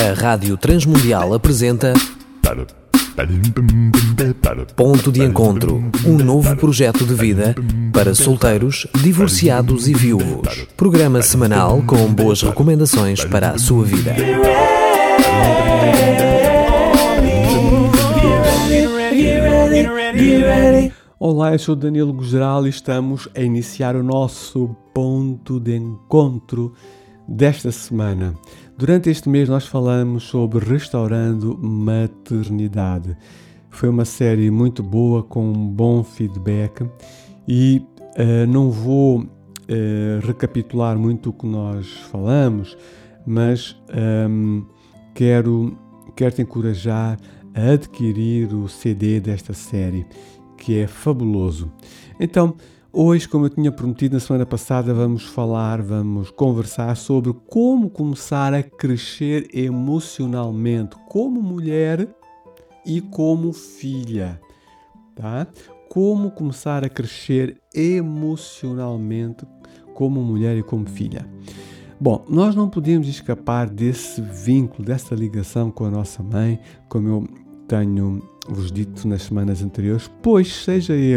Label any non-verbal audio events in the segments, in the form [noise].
A Rádio Transmundial apresenta Ponto de Encontro, um novo projeto de vida para solteiros, divorciados e viúvos. Programa semanal com boas recomendações para a sua vida. Olá, eu sou Danilo Gugeral e estamos a iniciar o nosso ponto de encontro desta semana. Durante este mês nós falamos sobre restaurando maternidade. Foi uma série muito boa com um bom feedback e uh, não vou uh, recapitular muito o que nós falamos, mas um, ehm, quero, quero te encorajar a adquirir o CD desta série, que é fabuloso. Então, Hoje, como eu tinha prometido na semana passada, vamos falar, vamos conversar sobre como começar a crescer emocionalmente como mulher e como filha, tá? Como começar a crescer emocionalmente como mulher e como filha. Bom, nós não podemos escapar desse vínculo, dessa ligação com a nossa mãe, como eu tenho vos dito nas semanas anteriores, pois seja ele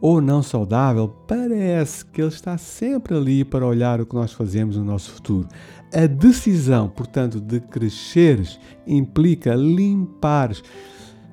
ou não saudável, parece que ele está sempre ali para olhar o que nós fazemos no nosso futuro. A decisão, portanto, de cresceres implica limpares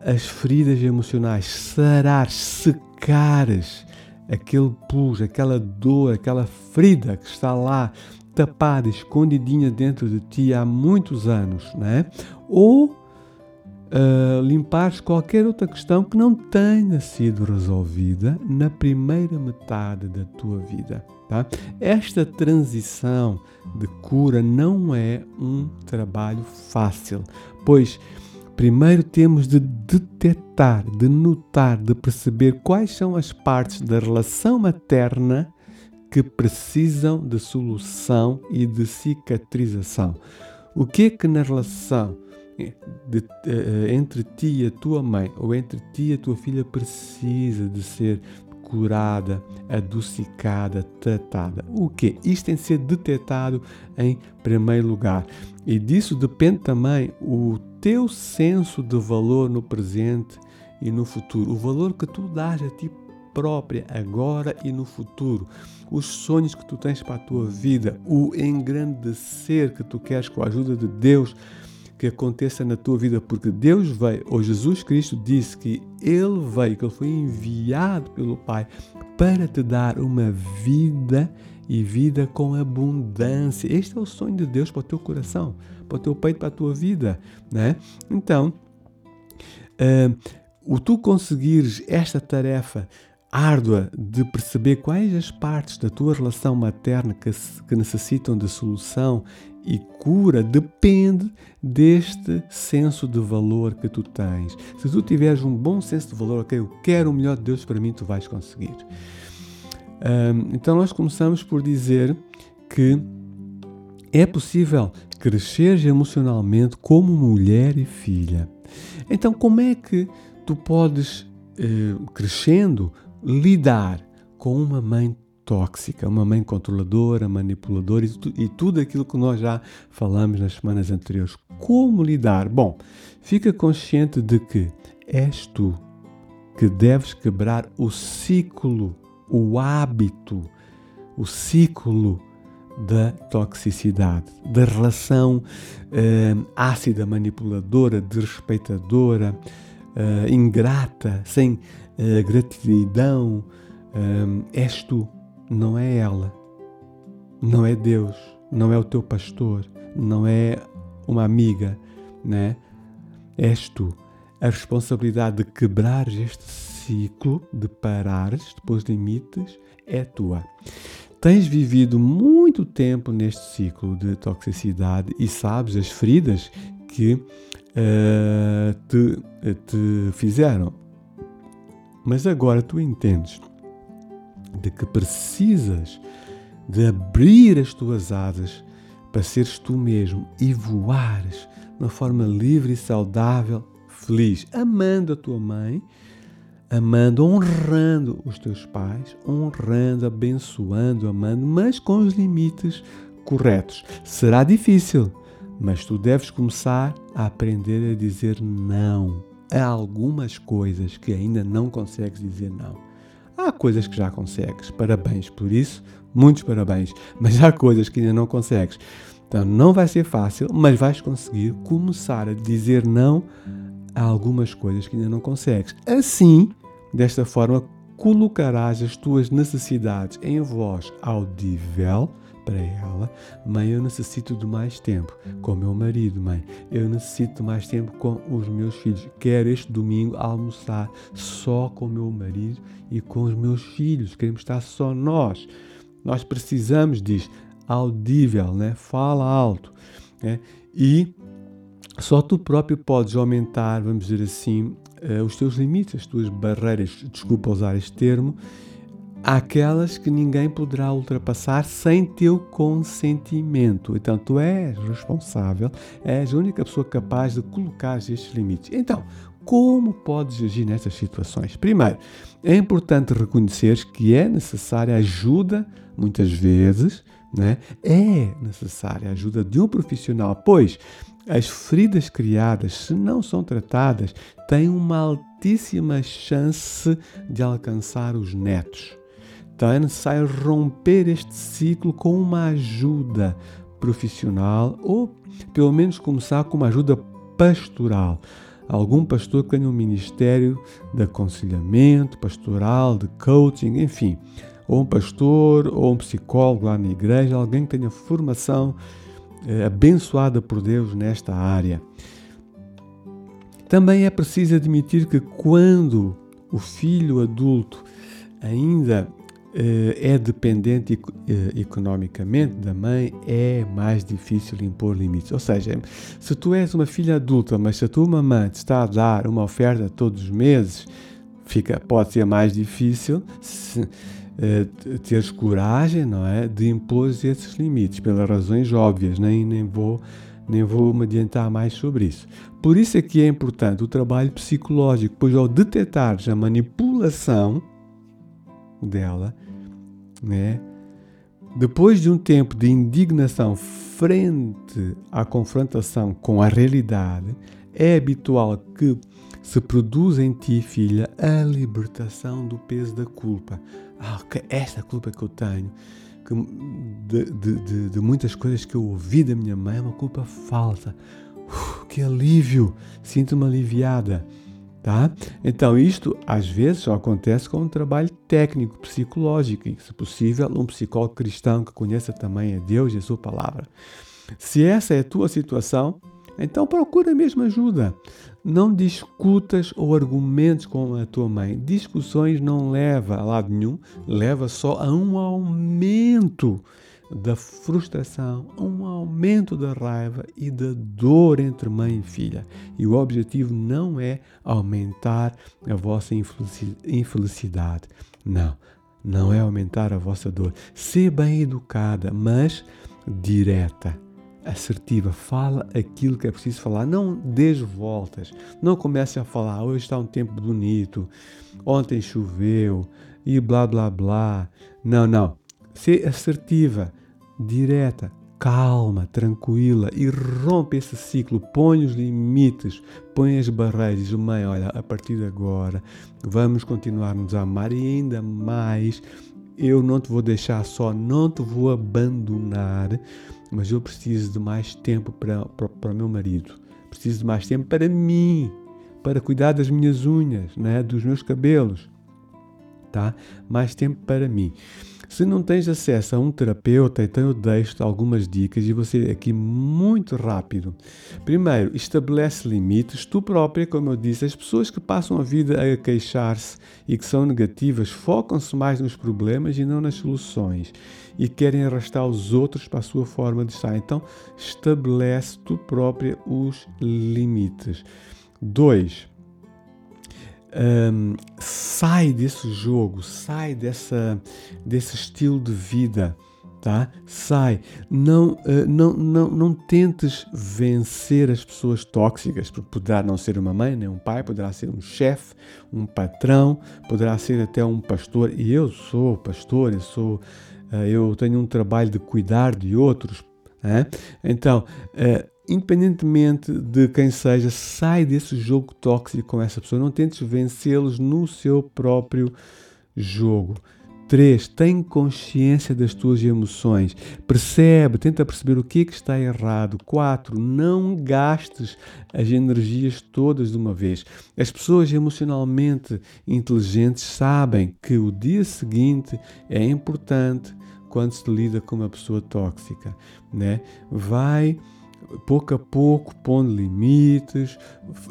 as feridas emocionais, sarar, secares aquele pus, aquela dor, aquela ferida que está lá tapada, escondidinha dentro de ti há muitos anos, né? Ou uh, limpares qualquer outra questão que não tenha sido resolvida na primeira metade da tua vida. Tá? Esta transição de cura não é um trabalho fácil, pois primeiro temos de detectar, de notar, de perceber quais são as partes da relação materna que precisam de solução e de cicatrização. O que é que na relação de, uh, entre ti e a tua mãe ou entre ti e a tua filha precisa de ser curada, adocicada, tratada. O que? Isto tem de ser detectado em primeiro lugar. E disso depende também o teu senso de valor no presente e no futuro. O valor que tu dás a ti própria, agora e no futuro. Os sonhos que tu tens para a tua vida, o engrandecer que tu queres com a ajuda de Deus que aconteça na tua vida, porque Deus veio, ou Jesus Cristo disse que Ele veio, que Ele foi enviado pelo Pai para te dar uma vida e vida com abundância. Este é o sonho de Deus para o teu coração, para o teu peito, para a tua vida, né? Então, uh, o tu conseguires esta tarefa árdua de perceber quais as partes da tua relação materna que, que necessitam de solução e cura depende deste senso de valor que tu tens. Se tu tiveres um bom senso de valor, ok, eu quero o melhor de Deus para mim, tu vais conseguir. Um, então nós começamos por dizer que é possível crescer emocionalmente como mulher e filha. Então como é que tu podes, eh, crescendo, lidar com uma mãe tóxica, uma mãe controladora, manipuladora e, tu, e, tudo aquilo que nós já falamos nas semanas anteriores. Como lidar? Bom, fica consciente de que és tu que deves quebrar o ciclo, o hábito, o ciclo da toxicidade, da relação eh, ácida, manipuladora, desrespeitadora, eh, ingrata, sem a gratidão um, és tu, não é ela, não é Deus, não é o teu pastor, não é uma amiga, né? És tu. A responsabilidade de quebrares este ciclo, de parares, depois limites, é tua. Tens vivido muito tempo neste ciclo de toxicidade e sabes as feridas que uh, te, te fizeram mas agora tu entendes de que precisas de abrir as tuas asas para seres tu mesmo e voares de uma forma livre e saudável, feliz, amando a tua mãe, amando, honrando os teus pais, honrando, abençoando, amando, mas com os limites corretos. Será difícil, Mas tu deves começar a aprender a dizer não. Há algumas coisas que ainda não consegues dizer não. Há coisas que já consegues, parabéns por isso, muitos parabéns. [laughs] Mas há coisas que ainda não consegues. Então não vai ser fácil, mas vais conseguir começar a dizer não a algumas coisas que ainda não consegues. Assim, desta forma, colocarás as tuas necessidades em voz audível para ela, mãe, eu necessito de mais tempo com meu marido, mãe. Eu necessito de mais tempo com os meus filhos. Quero este domingo almoçar só com meu marido e com os meus filhos. Queremos estar só nós. Nós precisamos disso. Audível, né? Fala alto. Né? E só tu próprio podes aumentar, vamos dizer assim, uh, os teus limites, as tuas barreiras, desculpa usar este termo, aquelas que ninguém poderá ultrapassar sem teu consentimento. Então tu és responsável, és a única pessoa capaz de colocar estes limites. Então, como podes agir nestas situações? Primeiro, é importante reconhecer que é necessária ajuda, muitas vezes, né? é necessária a ajuda de um profissional, pois as feridas criadas, se não são tratadas, têm uma altíssima chance de alcançar os netos. Necessário romper este ciclo com uma ajuda profissional ou pelo menos começar com uma ajuda pastoral. Algum pastor que tenha um ministério de aconselhamento pastoral, de coaching, enfim, ou um pastor ou um psicólogo lá na igreja, alguém que tenha formação é, abençoada por Deus nesta área. Também é preciso admitir que quando o filho adulto ainda eh, é dependente eh, economicamente da mãe, é mais difícil impor limites. Ou seja, se tu és uma filha adulta, mas se a tua mamãe te está a dar uma oferta todos os meses, fica, pode ser mais difícil se, eh, teres coragem, não é, de impor esses limites, pelas razões óbvias, nem, nem vou nem vou me adiantar mais sobre isso. Por isso é que é importante o trabalho psicológico, pois ao detectares a manipulação dela, né, depois de um tempo de indignação frente à confrontação com a realidade, é habitual que se produza em ti, filha, a libertação do peso da culpa ah, esta culpa que eu tenho, que, de, de, de, de, muitas coisas que eu ouvi da minha mãe, é uma culpa falsa. Uf, que alívio! Sinto-me aliviada. Tá? Então, isto às vezes só acontece com um trabalho técnico, psicológico, e, se possível, um psicólogo cristão que conheça também a Deus e a Sua palavra. Se essa é a tua situação, então procura mesmo ajuda. Não discutas ou argumentes com a tua mãe. Discussões não leva a lado nenhum, leva só a um aumento da frustração, um aumento da raiva e da dor entre mãe e filha. E o objetivo não é aumentar a vossa infelicidade. Não, não é aumentar a vossa dor. Ser bem educada, mas direta assertiva, fala aquilo que é preciso falar, não dês voltas, não comece a falar, hoje está um tempo bonito, ontem choveu e blá blá blá. Não, não. Ser assertiva, direta, calma, tranquila e rompe esse ciclo, põe os limites, põe as barreiras, mãe, olha, a partir de agora vamos continuar nos a amar e ainda mais eu não te vou deixar só, não te vou abandonar, mas eu preciso de mais tempo para, para, para o meu marido. Preciso de mais tempo para mim, para cuidar das minhas unhas, né, dos meus cabelos. Tá? Mais tempo para mim. Se não tens acesso a um terapeuta, então eu deixo algumas dicas e você aqui muito rápido. Primeiro, estabelece limites. Tu própria, como eu disse, as pessoas que passam a vida a queixar-se e que são negativas focam-se mais nos problemas e não nas soluções e querem arrastar os outros para a sua forma de estar. Então, estabelece tu própria os limites. Dois, um, sai desse jogo, sai dessa, desse estilo de vida, tá? Sai. Não, uh, não, não, não tentes vencer as pessoas tóxicas, porque poderá não ser uma mãe, nem um pai, poderá ser um chefe, um patrão, poderá ser até um pastor. E eu sou pastor, eu sou, uh, eu tenho um trabalho de cuidar de outros. Né? Então, uh, independentemente de quem seja, sai desse jogo tóxico com essa pessoa. Não tentes vencê-los no seu próprio jogo. 3. Tem consciência das tuas emoções. Percebe, tenta perceber o que, é que está errado. 4. Não gastes as energias todas de uma vez. As pessoas emocionalmente inteligentes sabem que o dia seguinte é importante quando se lida com uma pessoa tóxica. Né? Vai pouco a pouco pondo limites,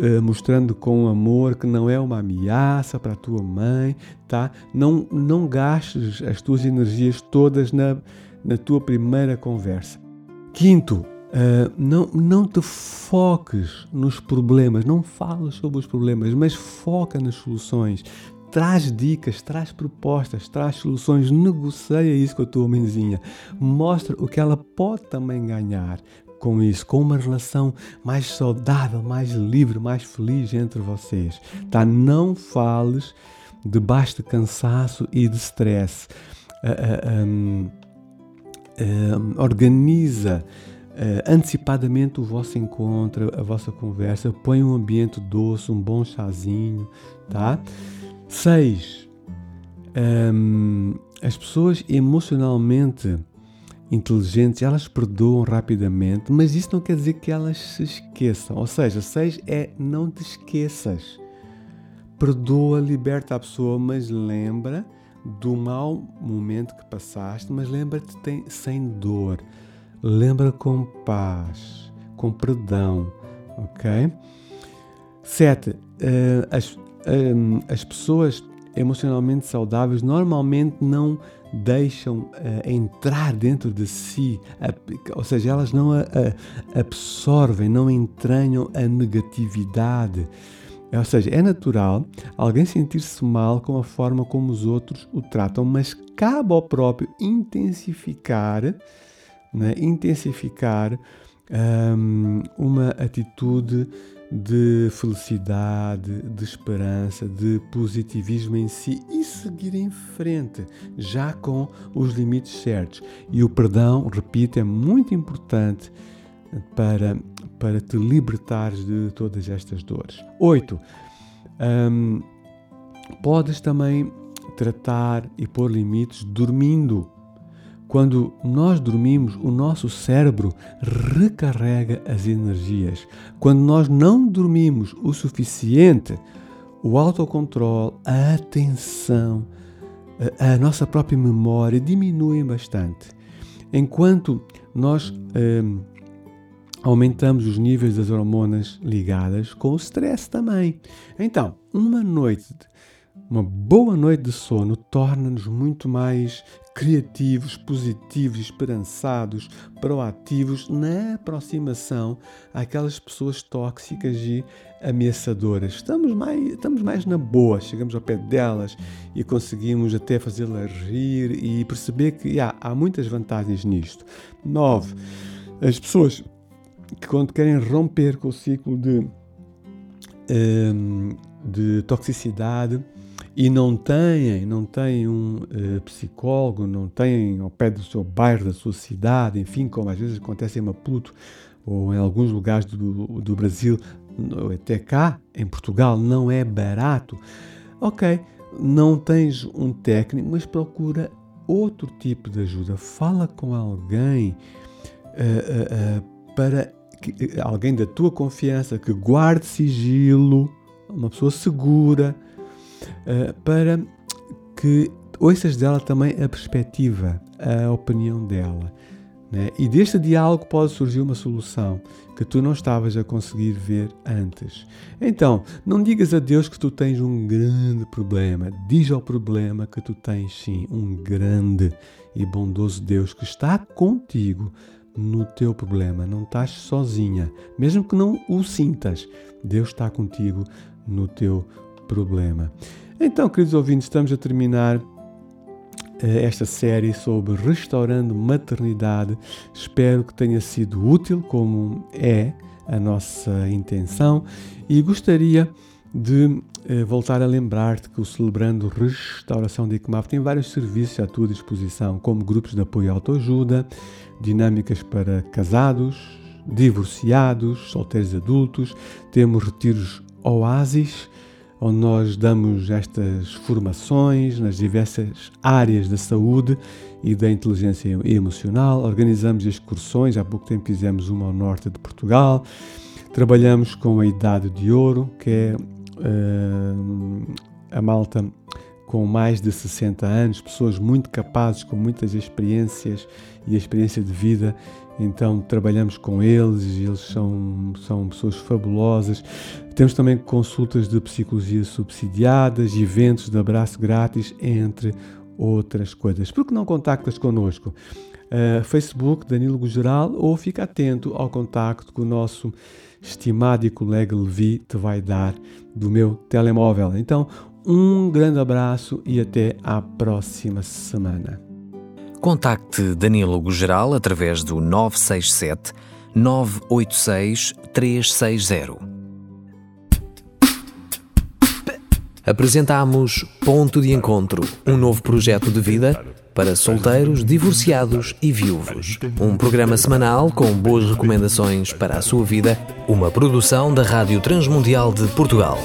eh, mostrando com amor que não é uma ameaça para a tua mãe, tá? Não, não gastes as tuas energias todas na, na tua primeira conversa. Quinto, uh, não, não te foques nos problemas, não fales sobre os problemas, mas foca nas soluções. Traz dicas, traz propostas, traz soluções, negocia isso com a tua mãezinha. Mostra o que ela pode também ganhar com isso, com uma relação mais saudável, mais livre, mais feliz entre vocês. Tá? Não fales de baixo cansaço e de stress. Uh, uh, um, uh, organiza antecipadamente o vosso encontro, a vossa conversa, põe um ambiente doce, um bom chazinho, tá? Seis, um, as pessoas emocionalmente inteligentes, elas perdoam rapidamente, mas isso não quer dizer que elas se esqueçam. Ou seja, seis é não te esqueças. Perdoa, liberta a pessoa, mas lembra do mau momento que passaste, mas lembra-te sem dor. Lembra com paz, com perdão, ok? Sete, uh, as, uh, as pessoas emocionalmente saudáveis normalmente não deixam uh, entrar dentro de si, ou seja, elas não a, a absorvem, não entranham a negatividade. Ou seja, é natural alguém sentir-se mal com a forma como os outros o tratam, mas cabe ao próprio intensificar, né, intensificar um, uma atitude de felicidade, de esperança, de positivismo em si e seguir em frente, já com os limites certos. E o perdão, repito, é muito importante para, para te libertares de todas estas dores. Oito, um, podes também tratar e pôr limites dormindo. Quando nós dormimos, o nosso cérebro recarrega as energias. Quando nós não dormimos o suficiente, o autocontrole, a atenção, a, nossa própria memória diminuem bastante. Enquanto nós hum, aumentamos os níveis das hormonas ligadas com o stress também. Então, uma noite uma boa noite de sono torna-nos muito mais criativos, positivos, esperançados, proativos na aproximação àquelas pessoas tóxicas e ameaçadoras. Estamos mais, estamos mais na boa, chegamos ao pé delas e conseguimos até fazê-las rir e perceber que há, há muitas vantagens nisto. 9. As pessoas que quando querem romper com o ciclo de, um, de toxicidade e não têm, não têm um uh, psicólogo, não têm ao pé do seu bairro, da sua cidade, enfim, como às vezes acontece em Maputo ou em alguns lugares do, do Brasil, até cá, em Portugal, não é barato. Ok, não tens um técnico, mas procura outro tipo de ajuda. Fala com alguém uh, uh, para que, alguém da tua confiança que guarde sigilo, uma pessoa segura para que ouças dela também a perspectiva, a opinião dela. Né? E deste diálogo pode surgir uma solução que tu não estavas a conseguir ver antes. Então, não digas a Deus que tu tens um grande problema. Diz ao problema que tu tens sim um grande e bondoso Deus que está contigo no teu problema. Não estás sozinha, mesmo que não o sintas. Deus está contigo no teu problema. Então, queridos ouvintes, estamos a terminar eh, esta série sobre restaurando maternidade. Espero que tenha sido útil, como é a nossa intenção, e gostaria de eh, voltar a lembrar-te que o Celebrando Restauração de ICMAF tem vários serviços à tua disposição, como grupos de apoio à autoajuda, dinâmicas para casados, divorciados, solteiros adultos, temos retiros oásis, onde nós damos estas formações nas diversas áreas da saúde e da inteligência emocional. Organizamos excursões, há pouco tempo fizemos uma ao norte de Portugal. Trabalhamos com a Idade de Ouro, que é uh, a malta com mais de 60 anos, pessoas muito capazes, com muitas experiências e experiência de vida. Então trabalhamos com eles e eles são, são pessoas fabulosas. Temos também consultas de psicologia subsidiadas, eventos de abraço grátis, entre outras coisas. Por que não contactas connosco? Uh, Facebook Danilo Gugeral ou fica atento ao contacto que o nosso estimado e colega Levi te vai dar do meu telemóvel. Então, um grande abraço e até à próxima semana. Contacte Danilo Gugeral através do 967 986 360. Apresentamos Ponto de Encontro, um novo projeto de vida para solteiros, divorciados e viúvos. Um programa semanal com boas recomendações para a sua vida, uma produção da Rádio Transmundial de Portugal.